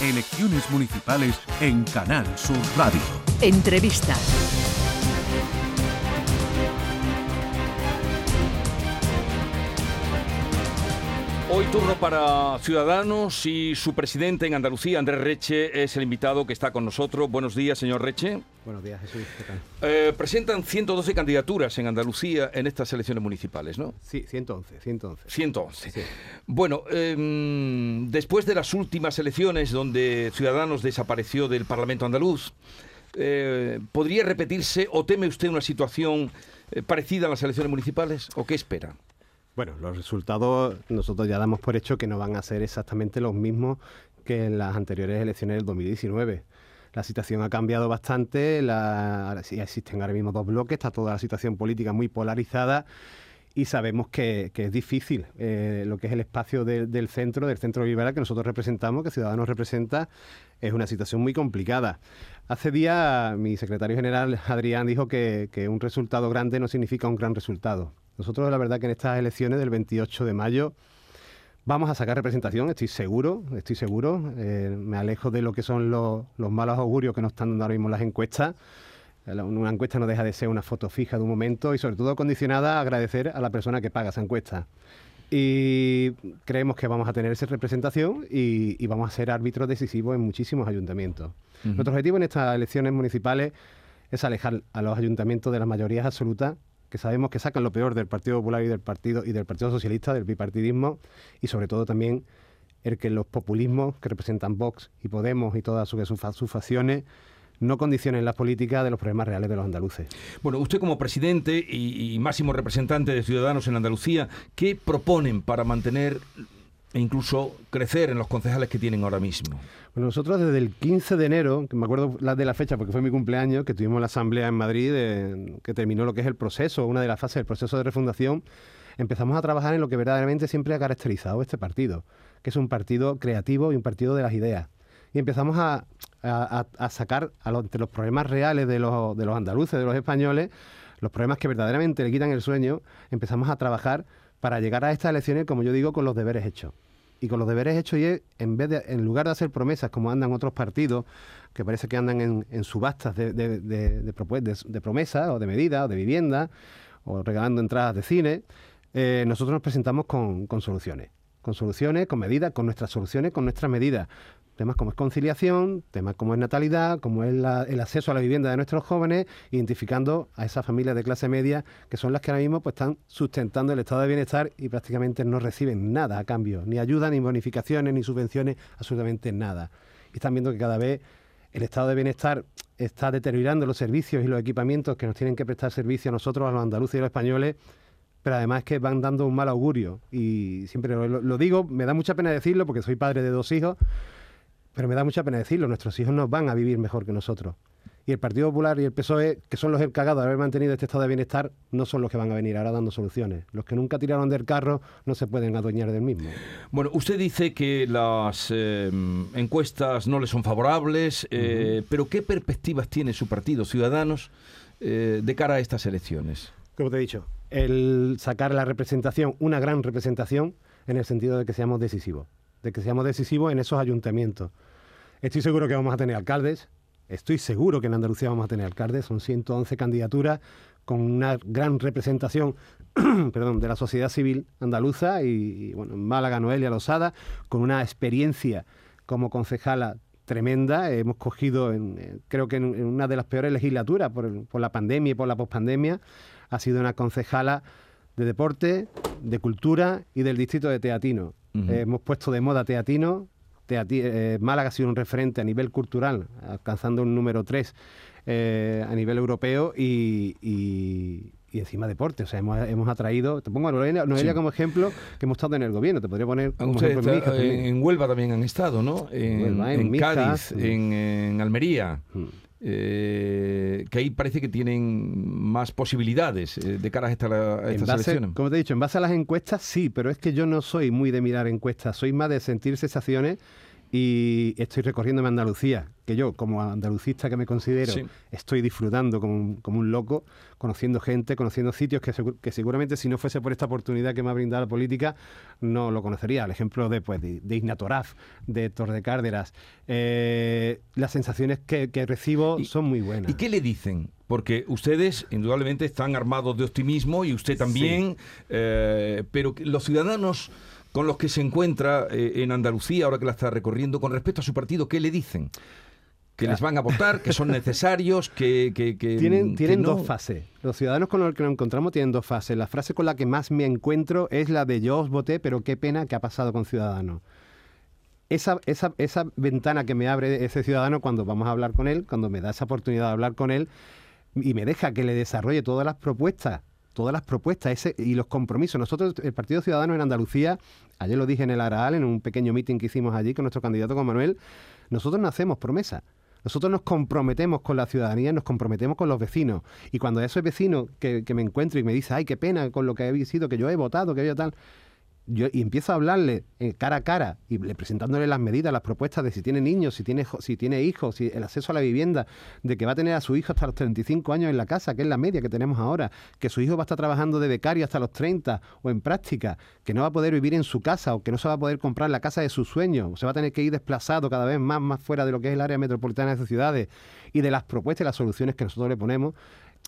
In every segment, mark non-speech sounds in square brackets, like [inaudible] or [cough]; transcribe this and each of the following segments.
Elecciones municipales en Canal Sur Radio. Entrevista. Hoy turno para Ciudadanos y su presidente en Andalucía, Andrés Reche, es el invitado que está con nosotros. Buenos días, señor Reche. Buenos días, Jesús. ¿Qué tal? Eh, presentan 112 candidaturas en Andalucía en estas elecciones municipales, ¿no? Sí, 111, 111. 111. Sí. Bueno, eh, después de las últimas elecciones donde Ciudadanos desapareció del Parlamento andaluz, eh, ¿podría repetirse o teme usted una situación eh, parecida a las elecciones municipales o qué espera? Bueno, los resultados nosotros ya damos por hecho que no van a ser exactamente los mismos que en las anteriores elecciones del 2019. La situación ha cambiado bastante, la, sí existen ahora mismo dos bloques, está toda la situación política muy polarizada y sabemos que, es difícil eh, lo que es el espacio de- del centro, del centro liberal que nosotros representamos, que Ciudadanos representa, es una situación muy complicada. Hace días mi secretario general, Adrián, dijo que un resultado grande no significa un gran resultado. Nosotros, la verdad, que en estas elecciones del 28 de mayo vamos a sacar representación, estoy seguro, estoy seguro. Eh, me alejo de lo que son los, los malos augurios que nos están dando ahora mismo las encuestas. Eh, Una encuesta no deja de ser una foto fija de un momento y sobre todo condicionada a agradecer a la persona que paga esa encuesta. Y creemos que vamos a tener esa representación y, y vamos a ser árbitros decisivos en muchísimos ayuntamientos. Nuestro objetivo en estas elecciones municipales es alejar a los ayuntamientos de las mayorías absolutas que sabemos que sacan lo peor del Partido Popular y del Partido y del Partido Socialista, del bipartidismo y sobre todo también el que los populismos que representan Vox y Podemos y todas sus, sus fa- sus facciones no condicionen las políticas de los problemas reales de los andaluces. Bueno, usted como presidente y máximo representante de Ciudadanos en Andalucía, ¿qué proponen para mantener e incluso crecer en los concejales que tienen ahora mismo? Bueno, nosotros desde el 15 de enero, que me acuerdo la de la fecha porque fue mi cumpleaños, que tuvimos la asamblea en Madrid, eh, que terminó lo que es el proceso, una de las fases del proceso de refundación, empezamos a trabajar en lo que verdaderamente siempre ha caracterizado este partido, que es un partido creativo y un partido de las ideas. Y empezamos a, sacar a los, de los problemas reales de los andaluces, de los españoles, los problemas que verdaderamente le quitan el sueño, empezamos a trabajar para llegar a estas elecciones, como yo digo, con los deberes hechos y con los deberes hechos y en vez de en lugar de hacer promesas como andan otros partidos que parece que andan en, subastas de, promesas o de medidas o de vivienda o regalando entradas de cine eh, nosotros nos presentamos con soluciones con soluciones, con medidas, con nuestras soluciones, con nuestras medidas. Temas como es conciliación, temas como es natalidad, como es la- el acceso a la vivienda de nuestros jóvenes, identificando a esas familias de clase media que son las que ahora mismo pues, están sustentando el estado de bienestar y prácticamente no reciben nada a cambio, ni ayuda, ni bonificaciones, ni subvenciones, absolutamente nada. Y están viendo que cada vez el estado de bienestar está deteriorando los servicios y los equipamientos que nos tienen que prestar servicio a nosotros, a los andaluces y a los españoles, pero además que van dando un mal augurio. Y siempre lo, lo digo, me da mucha pena decirlo porque soy padre de dos hijos, pero me da mucha pena decirlo, nuestros hijos no van a vivir mejor que nosotros. Y el Partido Popular y el PSOE, que son los encargados de haber mantenido este estado de bienestar, no son los que van a venir ahora dando soluciones. Los que nunca tiraron del carro no se pueden adueñar del mismo. Bueno, usted dice que las eh, encuestas no le son favorables, eh, pero ¿qué perspectivas tiene su partido, Ciudadanos, eh, de cara a estas elecciones? Como te he dicho, el sacar la representación, una gran representación, en el sentido de que seamos decisivos, de que seamos decisivos en esos ayuntamientos. Estoy seguro que vamos a tener alcaldes, estoy seguro que en Andalucía vamos a tener alcaldes, son 111 candidaturas con una gran representación [clears throat] perdón, de la sociedad civil andaluza y, bueno, en Málaga, Noelia Losada, con una experiencia como concejala tremenda. Hemos cogido, en, creo que en, una de las peores legislaturas por, por la pandemia y por la pospandemia, ha sido una concejala de deporte, de cultura y del distrito de Teatino. Eh, hemos puesto de moda Teatino. Teati- eh, Málaga ha sido un referente a nivel cultural, alcanzando un número 3 a nivel europeo y, y- y encima deporte. O sea, hemos, hemos atraído, te pongo a Noelia, Noelia Sí. como ejemplo, que hemos estado en el gobierno. Te podría poner como Usted ejemplo está- también. en Huelva también han estado, ¿no? En, Huelva, en en Cádiz, en, en Almería. Eh, que ahí parece que tienen más posibilidades eh, de cara a, esta- a En estas base, elecciones. como te he dicho, en base a las encuestas sí, pero es que yo no soy muy de mirar encuestas, soy más de sentir sensaciones y estoy recorriéndome Andalucía, que yo, como andalucista que me considero, estoy disfrutando como un, como un, loco, conociendo gente, conociendo sitios que, que, seguramente si no fuese por esta oportunidad que me ha brindado la política, no lo conocería. El ejemplo de, pues, de, de Ignatoraf, de Torre de Cárdenas. Eh, las sensaciones que, recibo son muy buenas. ¿Y qué le dicen? Porque ustedes indudablemente están armados de optimismo y usted también, eh, pero los ciudadanos con los que se encuentra eh, en Andalucía, ahora que la está recorriendo, con respecto a su partido, ¿qué le dicen? que les van a votar, que son necesarios, que... tienen tienen dos fases. Los ciudadanos con los que nos encontramos tienen dos fases. La frase con la que más me encuentro es la de yo os voté, pero qué pena que ha pasado con Ciudadanos. Esa, esa, esa ventana que me abre ese ciudadano cuando vamos a hablar con él, cuando me da esa oportunidad de hablar con él y me deja que le desarrolle todas las propuestas todas las propuestas ese, y los compromisos. Nosotros, el Partido Ciudadano en Andalucía, ayer lo dije en el Araal, en un pequeño meeting que hicimos allí con nuestro candidato, con Manuel, nosotros no hacemos promesas. Nosotros nos comprometemos con la ciudadanía, nos comprometemos con los vecinos. Y cuando ese vecino que, que me encuentro y me dice, ay, qué pena con lo que he sido, que yo he votado, que yo tal, yo, y empiezo a hablarle eh, cara a cara y le, presentándole las medidas, las propuestas de si tiene niños, si tiene, si tiene hijos, si el acceso a la vivienda, de que va a tener a su hijo hasta los 35 años en la casa, que es la media que tenemos ahora, que su hijo va a estar trabajando de becario hasta los 30 o en práctica, que no va a poder vivir en su casa o que no se va a poder comprar la casa de sus sueños, o se va a tener que ir desplazado cada vez más, más fuera de lo que es el área metropolitana de sus ciudades y de las propuestas y las soluciones que nosotros le ponemos,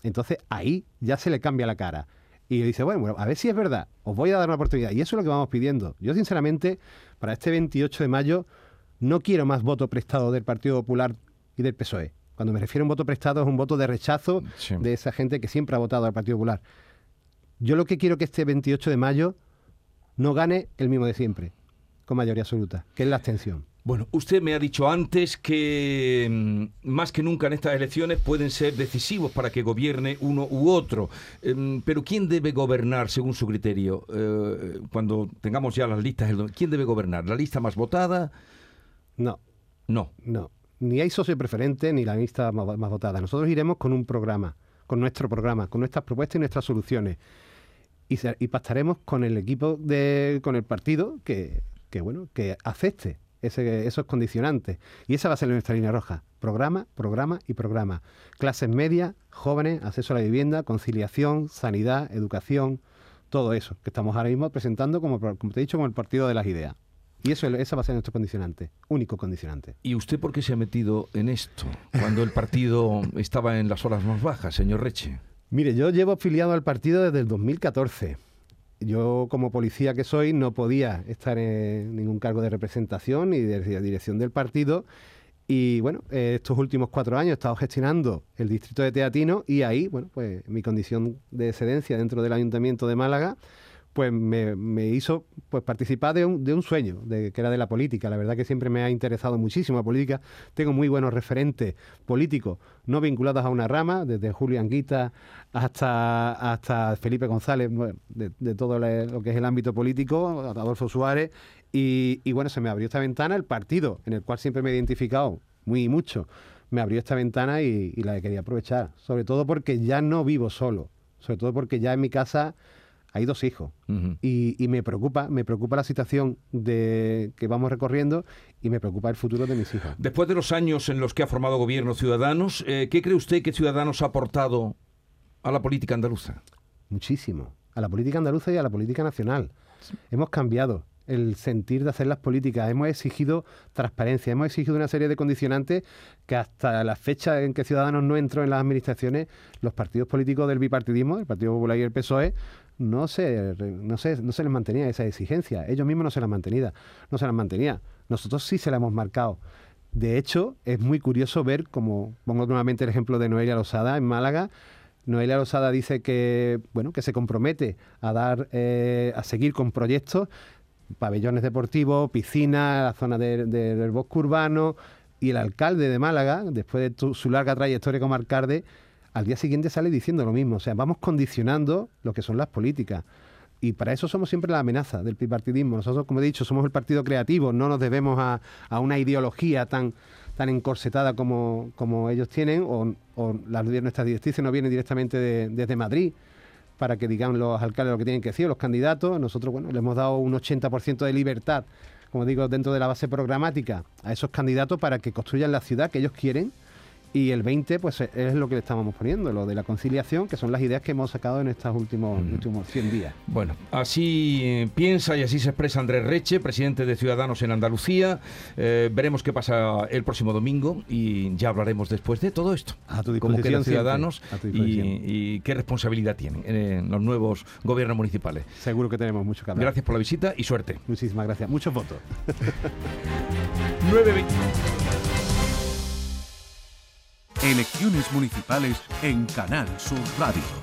entonces ahí ya se le cambia la cara. Y dice, bueno, a ver si es verdad, os voy a dar una oportunidad. Y eso es lo que vamos pidiendo. Yo, sinceramente, para este 28 de mayo, no quiero más voto prestado del Partido Popular y del PSOE. Cuando me refiero a un voto prestado es un voto de rechazo de esa gente que siempre ha votado al Partido Popular. Yo lo que quiero que este 28 de mayo no gane el mismo de siempre, con mayoría absoluta, que es la abstención. Bueno, usted me ha dicho antes que mm, más que nunca en estas elecciones pueden ser decisivos para que gobierne uno u otro. Em, pero ¿quién debe gobernar según su criterio? Eh, cuando tengamos ya las listas, ¿quién debe gobernar? ¿La lista más votada? No. No. No. Ni hay socio preferente ni la lista más, votada. Nosotros iremos con un programa, con nuestro programa, con nuestras propuestas y nuestras soluciones. Y, y pactaremos con el equipo de, con el partido que, que bueno, que acepte esos condicionantes. Y esa va a ser nuestra línea roja. Programa, programa y programa. Clases medias, jóvenes, acceso a la vivienda, conciliación, sanidad, educación, todo eso que estamos ahora mismo presentando, como, como te he dicho, como el partido de las ideas. Y eso, esa va a ser nuestro condicionante, único condicionante. ¿Y usted por qué se ha metido en esto cuando el partido [laughs] estaba en las horas más bajas, señor Reche? Mire, yo llevo afiliado al partido desde el 2014 yo como policía que soy no podía estar en ningún cargo de representación ni de dirección del partido. Y bueno, estos últimos cuatro años he estado gestionando el distrito de Teatino y ahí, bueno, pues mi condición de excedencia dentro del Ayuntamiento de Málaga pues me, hizo pues participar de un, de un, sueño, de, que era de la política. La verdad que siempre me ha interesado muchísimo la política. Tengo muy buenos referentes políticos, no vinculados a una rama, desde Julio Anguita hasta, hasta Felipe González, de, todo lo que es el ámbito político, Adolfo Suárez. Y, y bueno, se me abrió esta ventana, el partido en el cual siempre me he identificado muy mucho, me abrió esta ventana y, y la quería aprovechar. Sobre todo porque ya no vivo solo, sobre todo porque ya en mi casa hay dos hijos y, me preocupa, me preocupa la situación de que vamos recorriendo y me preocupa el futuro de mis hijos. Después de los años en los que ha formado gobierno Ciudadanos, eh, ¿qué cree usted que Ciudadanos ha aportado a la política andaluza? Muchísimo, a la política andaluza y a la política nacional. Hemos cambiado el sentir de hacer las políticas. Hemos exigido transparencia, hemos exigido una serie de condicionantes que hasta la fecha en que Ciudadanos no entró en las administraciones, los partidos políticos del bipartidismo, el Partido Popular y el PSOE, no se, no se, no se les mantenía esa exigencia. Ellos mismos no se las mantenía. No se las mantenía. Nosotros sí se la hemos marcado. De hecho, es muy curioso ver, como pongo nuevamente el ejemplo de Noelia Losada en Málaga, Noelia Losada dice que, bueno, que se compromete a dar, eh, a seguir con proyectos, pabellones deportivos, piscinas, la zona del bosque urbano, y el alcalde de Málaga, después de su larga trayectoria como alcalde, al día siguiente sale diciendo lo mismo. O sea, vamos condicionando lo que son las políticas. Y para eso somos siempre la amenaza del bipartidismo. Nosotros, como he dicho, somos el partido creativo, no nos debemos a, una ideología tan, tan encorsetada como, como ellos tienen, o, o las, nuestras directrices no vienen directamente desde Madrid para que digan los alcaldes lo que tienen que decir, los candidatos. Nosotros, bueno, le hemos dado un 80% de libertad como digo, dentro de la base programática a esos candidatos para que construyan la ciudad que ellos quieren y el 20, pues e, es lo que le estábamos poniendo, lo de la conciliación, que son las ideas que hemos sacado en estos últimos, últimos 100 días. Bueno, así eh, piensa y así se expresa Andrés Reche, presidente de Ciudadanos en Andalucía. Eh, veremos qué pasa el próximo domingo y ya hablaremos después de todo esto. A tu Cómo quedan Ciudadanos siempre, a tu y, y qué responsabilidad tienen en los nuevos gobiernos municipales. Seguro que tenemos mucho que hablar. Gracias por la visita y suerte. Muchísimas gracias. Muchos votos. 9.20. [laughs] [laughs] Elecciones municipales en Canal Sur Radio.